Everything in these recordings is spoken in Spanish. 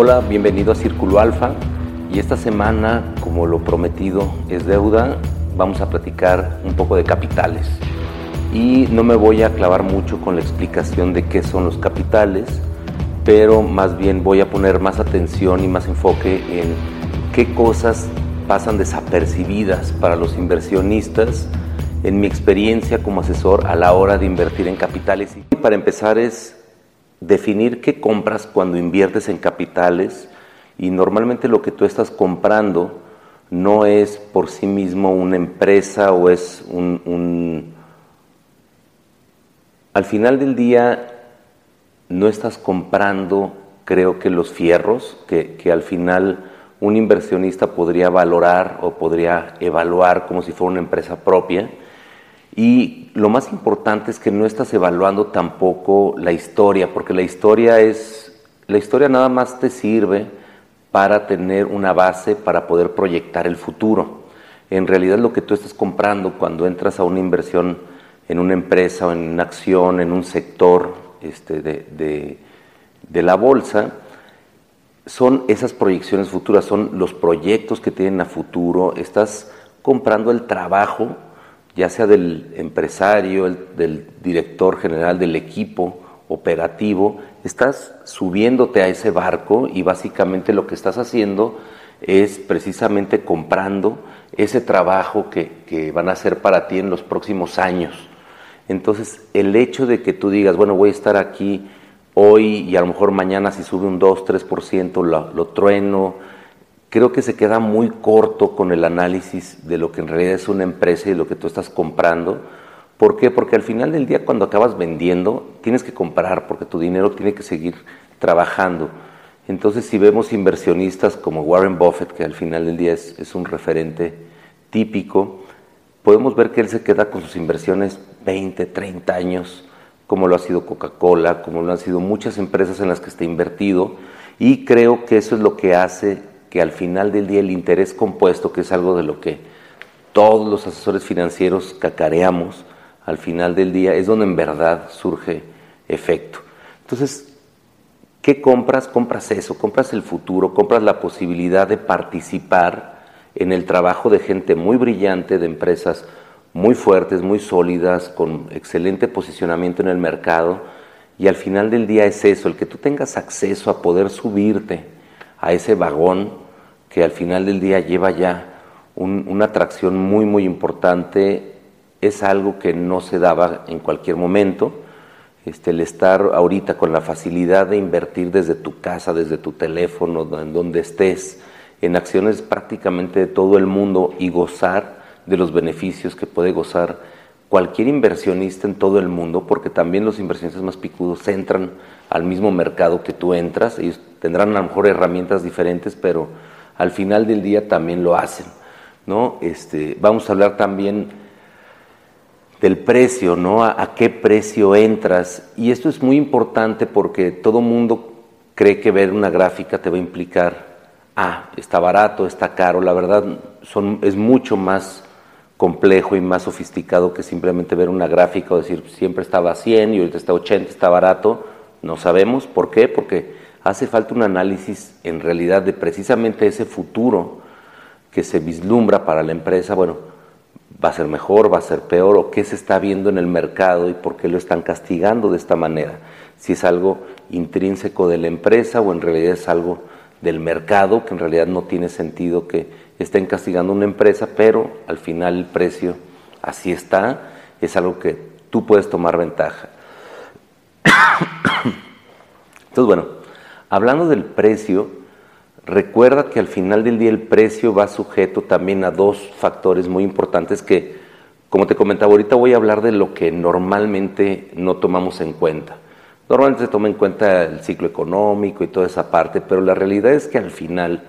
Hola, bienvenido a Círculo Alfa. Y esta semana, como lo prometido es deuda, vamos a platicar un poco de capitales. Y no me voy a clavar mucho con la explicación de qué son los capitales, pero más bien voy a poner más atención y más enfoque en qué cosas pasan desapercibidas para los inversionistas en mi experiencia como asesor a la hora de invertir en capitales. Y para empezar es definir qué compras cuando inviertes en capitales y normalmente lo que tú estás comprando no es por sí mismo una empresa o es un, Al final del día no estás comprando, creo que los fierros, que, que al final un inversionista podría valorar o podría evaluar como si fuera una empresa propia y lo más importante es que no estás evaluando tampoco la historia, porque la historia es, la historia nada más te sirve para tener una base para poder proyectar el futuro. En realidad lo que tú estás comprando cuando entras a una inversión en una empresa o en una acción, en un sector este, de, de la bolsa, son esas proyecciones futuras, son los proyectos que tienen a futuro, estás comprando el trabajo ya sea del empresario, del director general del equipo operativo, estás subiéndote a ese barco y básicamente lo que estás haciendo es precisamente comprando ese trabajo que, van a hacer para ti en los próximos años. Entonces, el hecho de que tú digas, bueno, voy a estar aquí hoy y a lo mejor mañana si sube un 2, 3%, lo, lo trueno, creo que se queda muy corto con el análisis de lo que en realidad es una empresa y lo que tú estás comprando. ¿Por qué? Porque al final del día cuando acabas vendiendo tienes que comprar porque tu dinero tiene que seguir trabajando. Entonces si vemos inversionistas como Warren Buffett, que al final del día es, es un referente típico, podemos ver que él se queda con sus inversiones 20, 30 años, como lo ha sido Coca-Cola, como lo han sido muchas empresas en las que está invertido, y creo que eso es lo que hace que al final del día el interés compuesto, que es algo de lo que todos los asesores financieros cacareamos, al final del día es donde en verdad surge efecto. Entonces, ¿qué compras? Compras eso, compras el futuro, compras la posibilidad de participar en el trabajo de gente muy brillante, de empresas muy fuertes, muy sólidas, con excelente posicionamiento en el mercado, y al final del día es eso, el que tú tengas acceso a poder subirte a ese vagón que al final del día lleva ya una atracción muy, muy importante, es algo que no se daba en cualquier momento. Este, el estar ahorita con la facilidad de invertir desde tu casa, desde tu teléfono, en donde estés, en acciones prácticamente de todo el mundo y gozar de los beneficios que puede gozar cualquier inversionista en todo el mundo, porque también los inversionistas más picudos entran al mismo mercado que tú entras, ellos tendrán a lo mejor herramientas diferentes, pero al final del día también lo hacen. ¿no? Este, vamos a hablar también del precio, ¿no? A, qué precio entras. Y esto es muy importante porque todo mundo cree que ver una gráfica te va a implicar, ah, está barato, está caro. La verdad son, es mucho más complejo y más sofisticado que simplemente ver una gráfica o decir siempre estaba a 100 y ahorita está a 80, está barato. No sabemos por qué, porque hace falta un análisis en realidad de precisamente ese futuro que se vislumbra para la empresa. Bueno, va a ser mejor, va a ser peor, o qué se está viendo en el mercado y por qué lo están castigando de esta manera. Si es algo intrínseco de la empresa o en realidad es algo del mercado, que en realidad no tiene sentido que estén castigando una empresa, pero al final el precio así está, es algo que tú puedes tomar ventaja. Entonces, bueno, hablando del precio, recuerda que al final del día el precio va sujeto también a dos factores muy importantes que, como te comentaba ahorita, voy a hablar de lo que normalmente no tomamos en cuenta. Normalmente se toma en cuenta el ciclo económico y toda esa parte, pero la realidad es que al final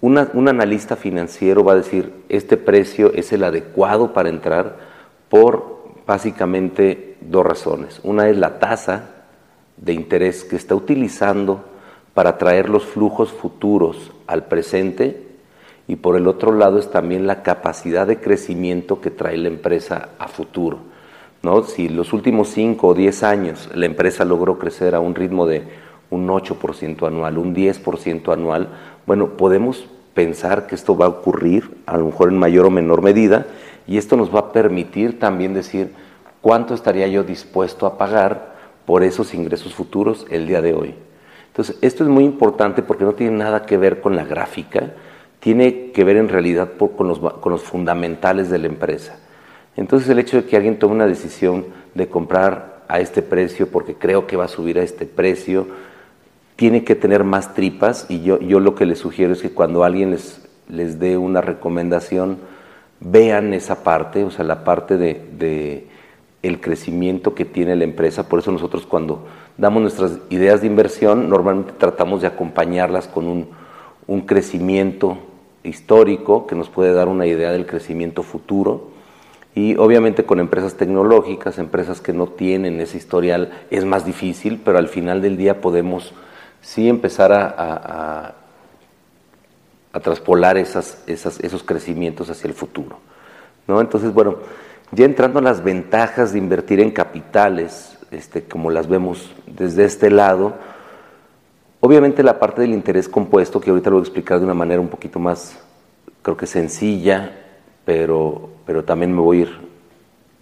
un analista financiero va a decir, este precio es el adecuado para entrar por básicamente dos razones. Una es la tasa de interés que está utilizando para traer los flujos futuros al presente y por el otro lado es también la capacidad de crecimiento que trae la empresa a futuro. ¿no? Si los últimos 5 o 10 años la empresa logró crecer a un ritmo de un 8% anual, un 10% anual, bueno, podemos pensar que esto va a ocurrir a lo mejor en mayor o menor medida y esto nos va a permitir también decir cuánto estaría yo dispuesto a pagar por esos ingresos futuros el día de hoy. Entonces, esto es muy importante porque no tiene nada que ver con la gráfica, tiene que ver en realidad con, los, con los fundamentales de la empresa. Entonces, el hecho de que alguien tome una decisión de comprar a este precio porque creo que va a subir a este precio, tiene que tener más tripas y yo, yo lo que les sugiero es que cuando alguien les, les dé una recomendación, vean esa parte, o sea, la parte de, de el crecimiento que tiene la empresa. Por eso nosotros cuando damos nuestras ideas de inversión, normalmente tratamos de acompañarlas con un, un crecimiento histórico que nos puede dar una idea del crecimiento futuro. Y obviamente con empresas tecnológicas, empresas que no tienen ese historial, es más difícil, pero al final del día podemos sí empezar a, a, traspolar esos crecimientos hacia el futuro. ¿no? Entonces, bueno, ya entrando en las ventajas de invertir en capitales, este, como las vemos desde este lado, obviamente la parte del interés compuesto, que ahorita lo voy a explicar de una manera un poquito más, creo que sencilla, pero, pero también me voy a ir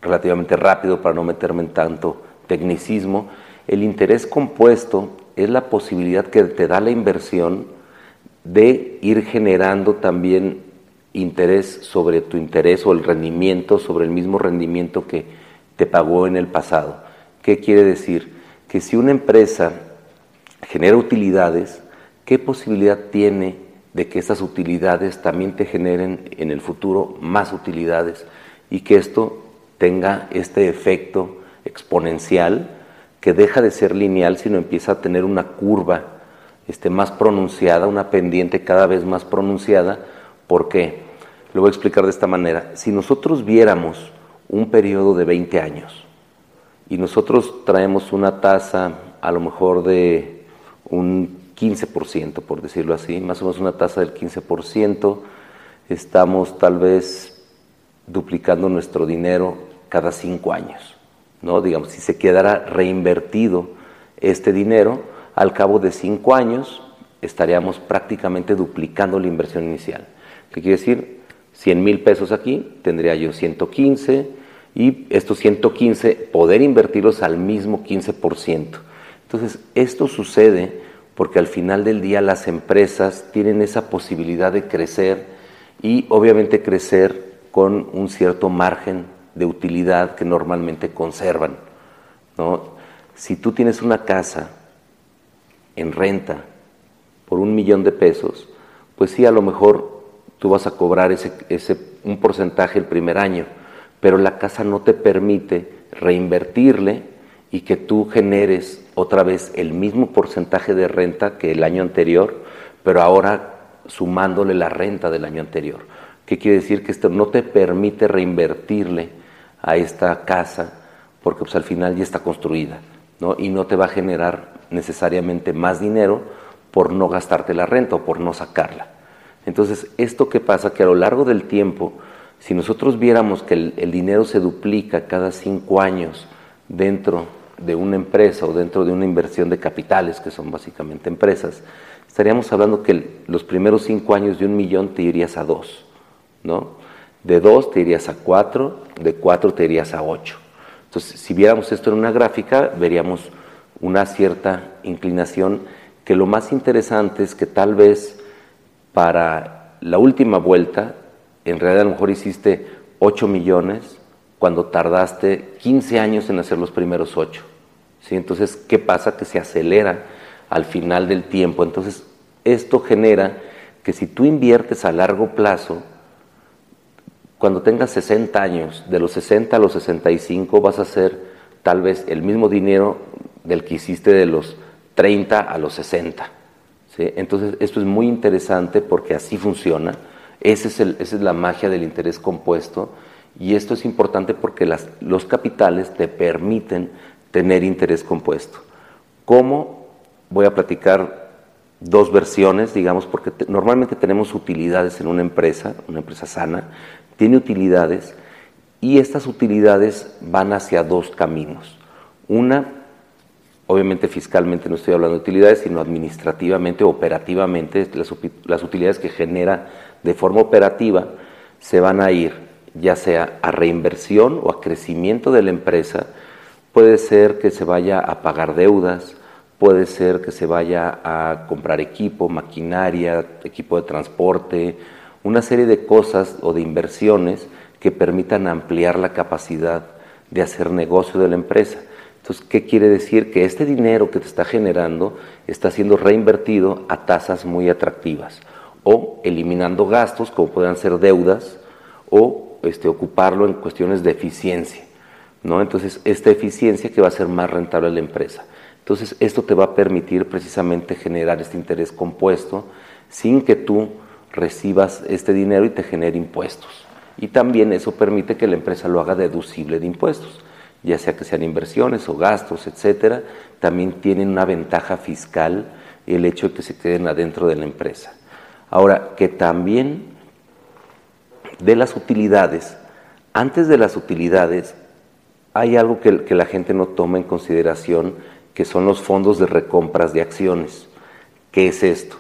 relativamente rápido para no meterme en tanto tecnicismo. El interés compuesto es la posibilidad que te da la inversión de ir generando también interés sobre tu interés o el rendimiento sobre el mismo rendimiento que te pagó en el pasado. ¿Qué quiere decir? Que si una empresa genera utilidades, ¿qué posibilidad tiene de que esas utilidades también te generen en el futuro más utilidades y que esto tenga este efecto exponencial que deja de ser lineal, sino empieza a tener una curva este, más pronunciada, una pendiente cada vez más pronunciada. ¿Por qué? Lo voy a explicar de esta manera. Si nosotros viéramos un periodo de 20 años y nosotros traemos una tasa a lo mejor de un 15%, por decirlo así, más o menos una tasa del 15%, estamos tal vez duplicando nuestro dinero cada cinco años. ¿No? Digamos, si se quedara reinvertido este dinero, al cabo de cinco años estaríamos prácticamente duplicando la inversión inicial. ¿Qué quiere decir? 100 mil pesos aquí, tendría yo 115 y estos 115 poder invertirlos al mismo 15%. Entonces, esto sucede porque al final del día las empresas tienen esa posibilidad de crecer y obviamente crecer con un cierto margen de utilidad que normalmente conservan. ¿no? Si tú tienes una casa en renta por un millón de pesos, pues sí, a lo mejor tú vas a cobrar ese, ese, un porcentaje el primer año, pero la casa no te permite reinvertirle y que tú generes otra vez el mismo porcentaje de renta que el año anterior, pero ahora sumándole la renta del año anterior. ¿Qué quiere decir? Que esto no te permite reinvertirle a esta casa porque pues, al final ya está construida ¿no? y no te va a generar necesariamente más dinero por no gastarte la renta o por no sacarla. Entonces, ¿esto qué pasa? Que a lo largo del tiempo, si nosotros viéramos que el, el dinero se duplica cada cinco años dentro de una empresa o dentro de una inversión de capitales, que son básicamente empresas, estaríamos hablando que los primeros cinco años de un millón te irías a dos, ¿no? De 2 te irías a 4, de 4 te irías a 8. Entonces, si viéramos esto en una gráfica, veríamos una cierta inclinación que lo más interesante es que tal vez para la última vuelta, en realidad a lo mejor hiciste 8 millones cuando tardaste 15 años en hacer los primeros 8. ¿sí? Entonces, ¿qué pasa? Que se acelera al final del tiempo. Entonces, esto genera que si tú inviertes a largo plazo, cuando tengas 60 años, de los 60 a los 65 vas a hacer tal vez el mismo dinero del que hiciste de los 30 a los 60. Entonces, esto es muy interesante porque así funciona. Esa es la magia del interés compuesto. Y esto es importante porque los capitales te permiten tener interés compuesto. ¿Cómo? Voy a platicar dos versiones, digamos, porque normalmente tenemos utilidades en una empresa, una empresa sana, tiene utilidades y estas utilidades van hacia dos caminos. Una obviamente fiscalmente no estoy hablando de utilidades, sino administrativamente, operativamente, las, las utilidades que genera de forma operativa se van a ir ya sea a reinversión o a crecimiento de la empresa, puede ser que se vaya a pagar deudas, puede ser que se vaya a comprar equipo, maquinaria, equipo de transporte, una serie de cosas o de inversiones que permitan ampliar la capacidad de hacer negocio de la empresa. Entonces, ¿qué quiere decir? Que este dinero que te está generando está siendo reinvertido a tasas muy atractivas o eliminando gastos como puedan ser deudas o este, ocuparlo en cuestiones de eficiencia. ¿no? Entonces, esta eficiencia que va a ser más rentable la empresa. Entonces, esto te va a permitir precisamente generar este interés compuesto sin que tú recibas este dinero y te genere impuestos. Y también eso permite que la empresa lo haga deducible de impuestos, ya sea que sean inversiones o gastos, etcétera, también tienen una ventaja fiscal el hecho de que se queden adentro de la empresa. Ahora, que también de las utilidades, antes de las utilidades, hay algo que, que la gente no toma en consideración, que son los fondos de recompras de acciones. ¿Qué es esto?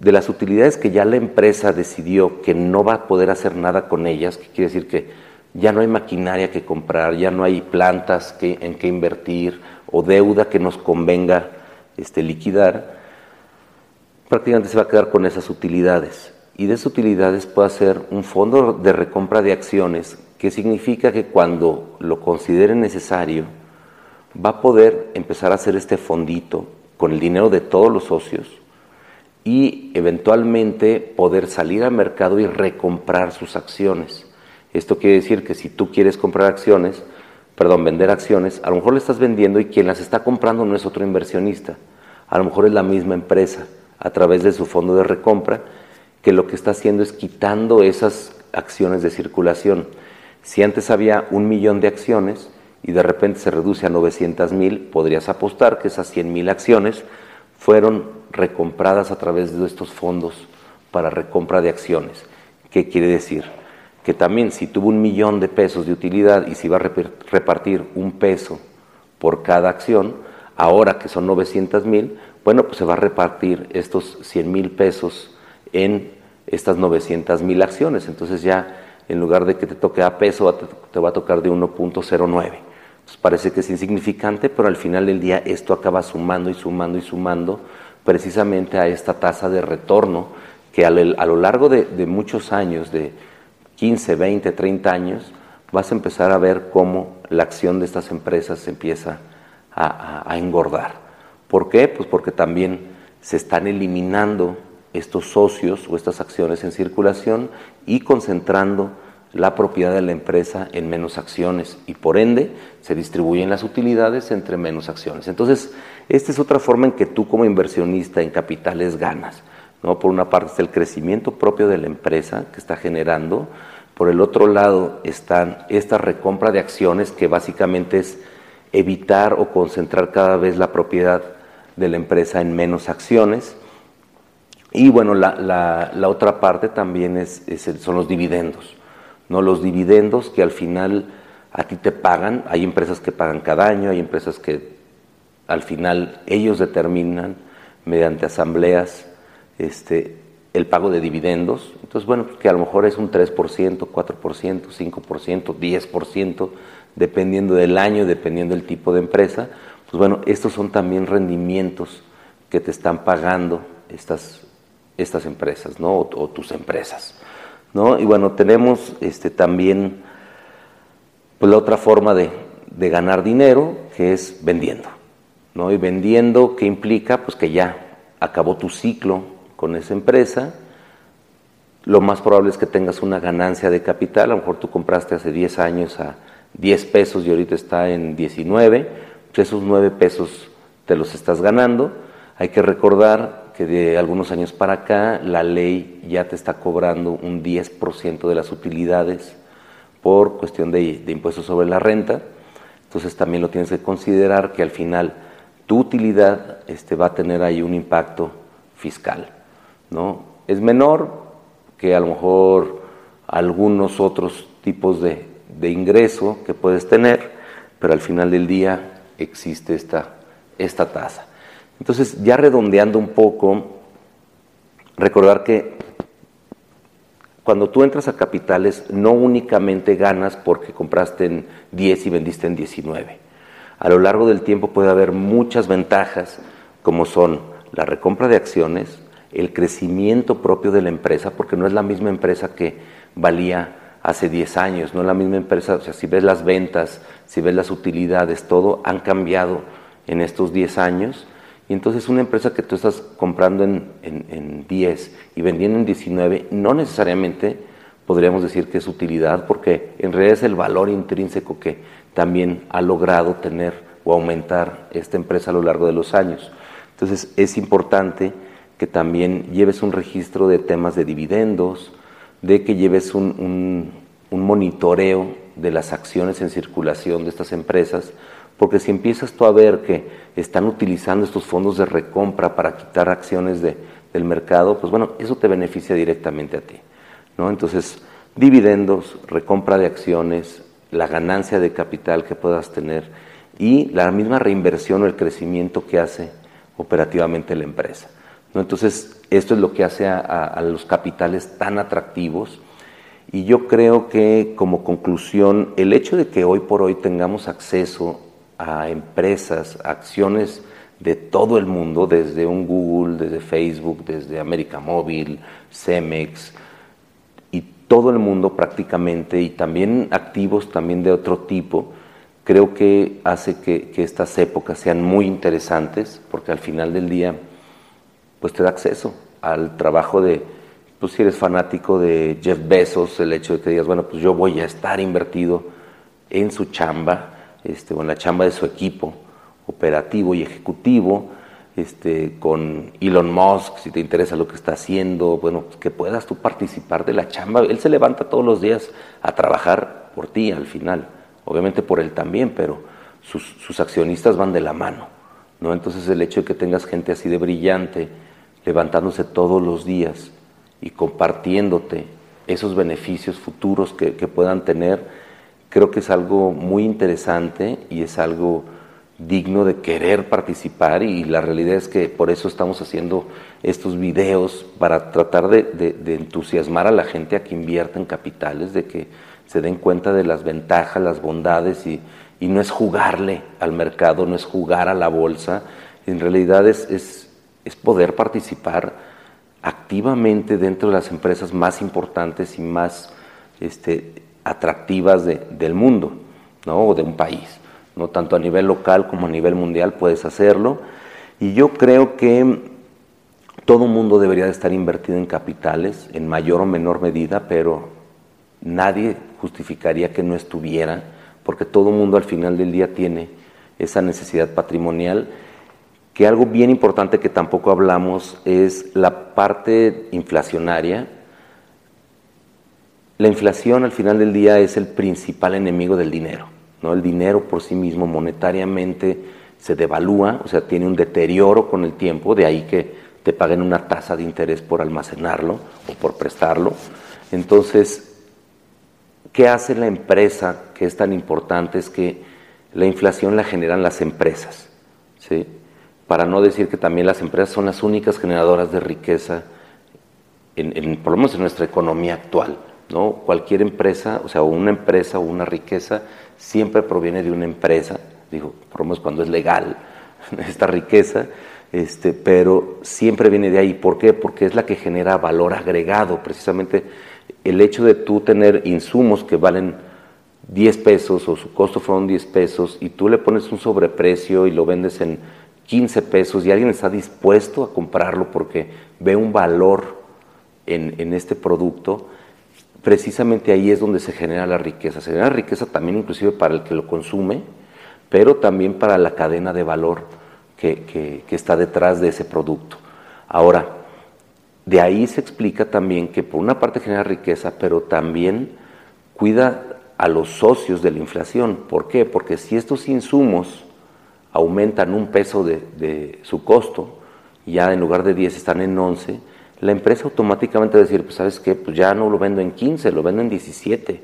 De las utilidades que ya la empresa decidió que no va a poder hacer nada con ellas, que quiere decir que ya no hay maquinaria que comprar, ya no hay plantas en que invertir o deuda que nos convenga este, liquidar, prácticamente se va a quedar con esas utilidades. Y de esas utilidades puede ser un fondo de recompra de acciones, que significa que cuando lo considere necesario, va a poder empezar a hacer este fondito con el dinero de todos los socios y eventualmente poder salir al mercado y recomprar sus acciones. Esto quiere decir que si tú quieres comprar acciones, perdón, vender acciones, a lo mejor le estás vendiendo y quien las está comprando no es otro inversionista, a lo mejor es la misma empresa a través de su fondo de recompra que lo que está haciendo es quitando esas acciones de circulación. Si antes había un millón de acciones y de repente se reduce a 900 mil, podrías apostar que esas 100 mil acciones fueron recompradas a través de estos fondos para recompra de acciones. ¿Qué quiere decir? Que también si tuvo un millón de pesos de utilidad y si va a repartir un peso por cada acción, ahora que son 900 mil, bueno, pues se va a repartir estos 100 mil pesos en estas 900 mil acciones. Entonces ya en lugar de que te toque a peso, te va a tocar de 1.09. parece que es insignificante, pero al final del día esto acaba sumando y sumando y sumando precisamente a esta tasa de retorno que a lo largo de, muchos años, de 15, 20, 30 años, vas a empezar a ver cómo la acción de estas empresas se empieza a, engordar. ¿Por qué? Pues porque también se están eliminando estos socios o estas acciones en circulación y concentrando la propiedad de la empresa en menos acciones y por ende se distribuyen las utilidades entre menos acciones. Entonces, esta es otra forma en que tú como inversionista en capitales ganas. ¿no? Por una parte está el crecimiento propio de la empresa que está generando, por el otro lado está esta recompra de acciones que básicamente es evitar o concentrar cada vez la propiedad de la empresa en menos acciones. Y bueno, la, otra parte también es, son los dividendos. ¿No? Los dividendos que al final a ti te pagan, hay empresas que pagan cada año, hay empresas que al final ellos determinan mediante asambleas este, el pago de dividendos. Entonces, bueno, que a lo mejor es un 3%, 4%, 5%, 10%, dependiendo del año, dependiendo del tipo de empresa. Pues bueno, estos son también rendimientos que te están pagando estas, estas empresas, ¿no? O, tus empresas, ¿no? Y bueno, tenemos este, también pues, la otra forma de, de ganar dinero, que es vendiendo. ¿no? Y vendiendo, ¿qué implica? Pues que ya acabó tu ciclo con esa empresa. Lo más probable es que tengas una ganancia de capital. A lo mejor tú compraste hace 10 años a 10 pesos y ahorita está en 19. Pues esos 9 pesos te los estás ganando. Hay que recordar que de algunos años para acá la ley ya te está cobrando un 10% de las utilidades por cuestión de, impuestos sobre la renta. Entonces también lo tienes que considerar que al final tu utilidad este, va a tener ahí un impacto fiscal. ¿no? Es menor que a lo mejor algunos otros tipos de, de ingreso que puedes tener, pero al final del día existe esta, esta tasa. Entonces, ya redondeando un poco, recordar que cuando tú entras a capitales, no únicamente ganas porque compraste en 10 y vendiste en 19. A lo largo del tiempo puede haber muchas ventajas, como son la recompra de acciones, el crecimiento propio de la empresa, porque no es la misma empresa que valía hace 10 años, no es la misma empresa, o sea, si ves las ventas, si ves las utilidades, todo han cambiado en estos 10 años y entonces una empresa que tú estás comprando en, en, 10 y vendiendo en 19, no necesariamente podríamos decir que es utilidad, porque en realidad es el valor intrínseco que también ha logrado tener o aumentar esta empresa a lo largo de los años. Entonces es importante que también lleves un registro de temas de dividendos, de que lleves un monitoreo de las acciones en circulación de estas empresas, porque si empiezas tú a ver que están utilizando estos fondos de recompra para quitar acciones de, del mercado, pues bueno, eso te beneficia directamente a ti. ¿no? Entonces, dividendos, recompra de acciones, la ganancia de capital que puedas tener y la misma reinversión o el crecimiento que hace operativamente la empresa. ¿no? Entonces, esto es lo que hace a, a los capitales tan atractivos. Y yo creo que como conclusión, el hecho de que hoy por hoy tengamos acceso a empresas, acciones de todo el mundo, desde un Google, desde Facebook, desde América Móvil, Cemex, y todo el mundo prácticamente, y también activos también de otro tipo, creo que hace que, estas épocas sean muy interesantes, porque al final del día, pues te da acceso al trabajo de, pues si eres fanático de Jeff Bezos, el hecho de que digas, bueno, pues yo voy a estar invertido en su chamba, este, con la chamba de su equipo operativo y ejecutivo, este, con Elon Musk, si te interesa lo que está haciendo, bueno, pues que puedas tú participar de la chamba. Él se levanta todos los días a trabajar por ti al final, obviamente por él también, pero sus, sus accionistas van de la mano, ¿no? Entonces el hecho de que tengas gente así de brillante, levantándose todos los días y compartiéndote esos beneficios futuros que puedan tener, creo que es algo muy interesante y es algo digno de querer participar y la realidad es que por eso estamos haciendo estos videos para tratar de, entusiasmar a la gente a que invierta en capitales, de que se den cuenta de las ventajas, las bondades y, no es jugarle al mercado, no es jugar a la bolsa, en realidad es, es, poder participar activamente dentro de las empresas más importantes y más este, atractivas del mundo, ¿no? O de un país, ¿no? Tanto a nivel local como a nivel mundial puedes hacerlo. Y yo creo que todo mundo debería de estar invertido en capitales, en mayor o menor medida, pero nadie justificaría que no estuviera, porque todo mundo al final del día tiene esa necesidad patrimonial, que algo bien importante que tampoco hablamos es la parte inflacionaria, la inflación al final del día es el principal enemigo del dinero. ¿no? El dinero por sí mismo monetariamente se devalúa, o sea, tiene un deterioro con el tiempo, de ahí que te paguen una tasa de interés por almacenarlo o por prestarlo. Entonces, ¿qué hace la empresa que es tan importante? Es que la inflación la generan las empresas, ¿sí? Para no decir que también las empresas son las únicas generadoras de riqueza, en, por lo menos en nuestra economía actual. ¿No? Cualquier empresa, o sea, una empresa o una riqueza siempre proviene de una empresa, digo, por lo menos cuando es legal esta riqueza, este, pero siempre viene de ahí. ¿Por qué? Porque es la que genera valor agregado. Precisamente el hecho de tú tener insumos que valen 10 pesos o su costo fueron 10 pesos y tú le pones un sobreprecio y lo vendes en 15 pesos y alguien está dispuesto a comprarlo porque ve un valor en, en este producto, precisamente ahí es donde se genera la riqueza. Se genera riqueza también inclusive para el que lo consume, pero también para la cadena de valor que, está detrás de ese producto. Ahora, de ahí se explica también que por una parte genera riqueza, pero también cuida a los socios de la inflación. ¿Por qué? Porque si estos insumos aumentan un peso de, su costo, ya en lugar de 10 están en 11, la empresa automáticamente va a decir, pues sabes qué, pues ya no lo vendo en 15, lo vendo en 17.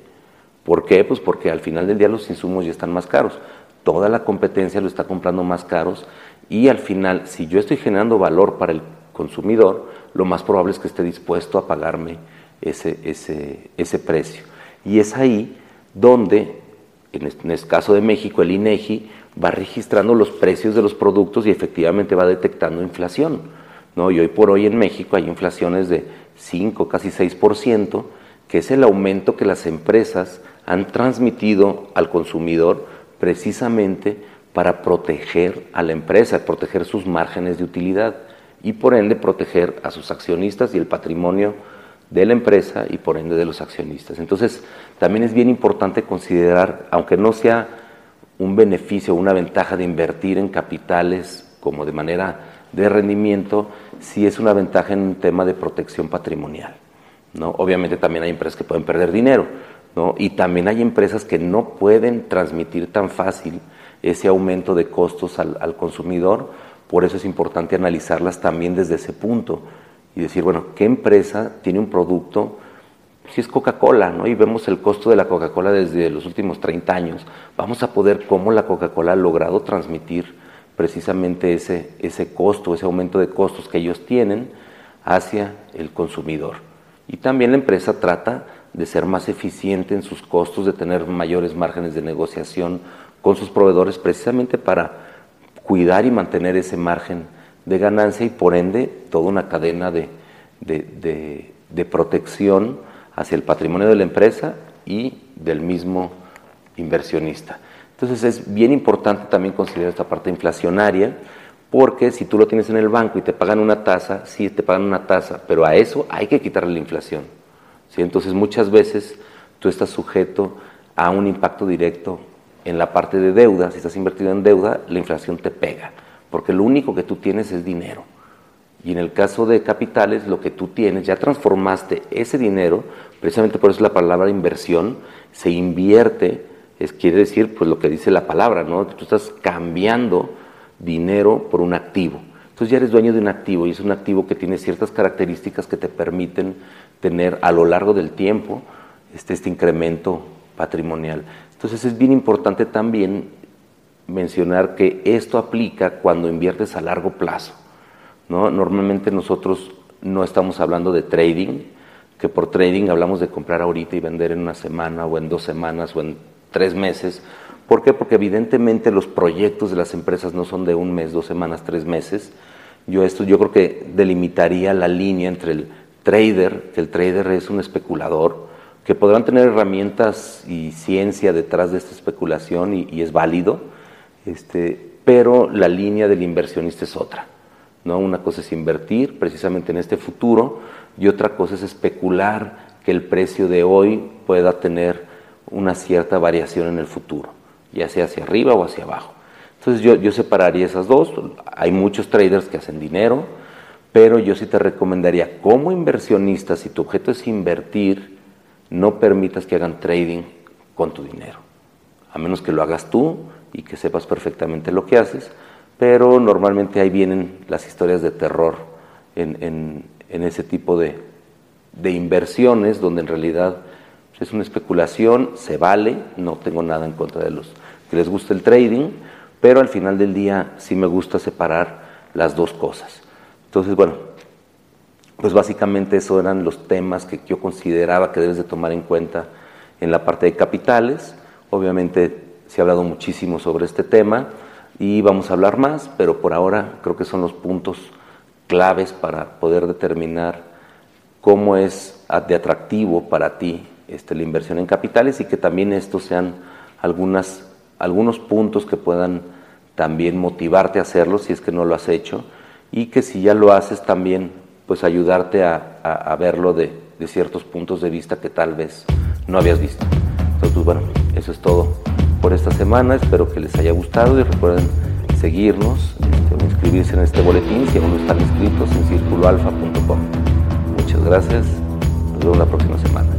¿Por qué? Pues porque al final del día los insumos ya están más caros. toda la competencia lo está comprando más caros y al final, si yo estoy generando valor para el consumidor, lo más probable es que esté dispuesto a pagarme ese, ese, ese precio. Y es ahí donde, en este caso de México, el INEGI va registrando los precios de los productos y efectivamente va detectando inflación. Y hoy por hoy en México hay inflaciones de 5, casi 6%, que es el aumento que las empresas han transmitido al consumidor precisamente para proteger a la empresa, proteger sus márgenes de utilidad y por ende proteger a sus accionistas y el patrimonio de la empresa y por ende de los accionistas. Entonces, también es bien importante considerar, aunque no sea un beneficio una ventaja de invertir en capitales como de manera de rendimiento, sí es una ventaja en un tema de protección patrimonial. ¿no? Obviamente también hay empresas que pueden perder dinero, ¿no? y también hay empresas que no pueden transmitir tan fácil ese aumento de costos al, al consumidor, por eso es importante analizarlas también desde ese punto y decir, bueno, ¿qué empresa tiene un producto si es Coca-Cola, ¿no? Y vemos el costo de la Coca-Cola desde los últimos 30 años, vamos a poder cómo la Coca-Cola ha logrado transmitir precisamente ese, ese costo, ese aumento de costos que ellos tienen hacia el consumidor. Y también la empresa trata de ser más eficiente en sus costos, de tener mayores márgenes de negociación con sus proveedores, precisamente para cuidar y mantener ese margen de ganancia y por ende toda una cadena de, de, de protección hacia el patrimonio de la empresa y del mismo inversionista. Entonces es bien importante también considerar esta parte inflacionaria, porque si tú lo tienes en el banco y te pagan una tasa, sí te pagan una tasa, pero a eso hay que quitarle la inflación. ¿sí? Entonces muchas veces tú estás sujeto a un impacto directo en la parte de deuda, si estás invertido en deuda, la inflación te pega, porque lo único que tú tienes es dinero. Y en el caso de capitales, lo que tú tienes, ya transformaste ese dinero, precisamente por eso la palabra inversión, se invierte, es, quiere decir pues lo que dice la palabra, ¿no? Tú estás cambiando dinero por un activo. Entonces ya eres dueño de un activo y es un activo que tiene ciertas características que te permiten tener a lo largo del tiempo este, este incremento patrimonial. Entonces es bien importante también mencionar que esto aplica cuando inviertes a largo plazo. ¿no? Normalmente nosotros no estamos hablando de trading, que por trading hablamos de comprar ahorita y vender en una semana o en dos semanas o en tres meses. ¿Por qué? Porque evidentemente los proyectos de las empresas no son de un mes, dos semanas, tres meses. Yo esto yo creo que delimitaría la línea entre el trader, que el trader es un especulador, que podrán tener herramientas y ciencia detrás de esta especulación y, es válido, este, pero la línea del inversionista es otra. ¿no? Una cosa es invertir precisamente en este futuro y otra cosa es especular que el precio de hoy pueda tener una cierta variación en el futuro, ya sea hacia arriba o hacia abajo. Entonces yo, yo separaría esas dos. Hay muchos traders que hacen dinero, pero yo sí te recomendaría como inversionista, si tu objeto es invertir, no permitas que hagan trading con tu dinero, a menos que lo hagas tú y que sepas perfectamente lo que haces pero normalmente ahí vienen las historias de terror en, ese tipo de, inversiones donde en realidad es una especulación, se vale, no tengo nada en contra de los que les gusta el trading, pero al final del día sí me gusta separar las dos cosas. Entonces, bueno, pues básicamente esos eran los temas que yo consideraba que debes de tomar en cuenta en la parte de capitales. Obviamente se ha hablado muchísimo sobre este tema y vamos a hablar más, pero por ahora creo que son los puntos claves para poder determinar cómo es de atractivo para ti este, la inversión en capitales y que también estos sean algunas, algunos puntos que puedan también motivarte a hacerlo si es que no lo has hecho y que si ya lo haces también pues ayudarte a, a, verlo de, de ciertos puntos de vista que tal vez no habías visto. Entonces, pues, bueno, eso es todo por esta semana. Espero que les haya gustado y recuerden seguirnos este, inscribirse en este boletín si aún no están inscritos en circuloalfa.com. Muchas gracias. Nos vemos la próxima semana.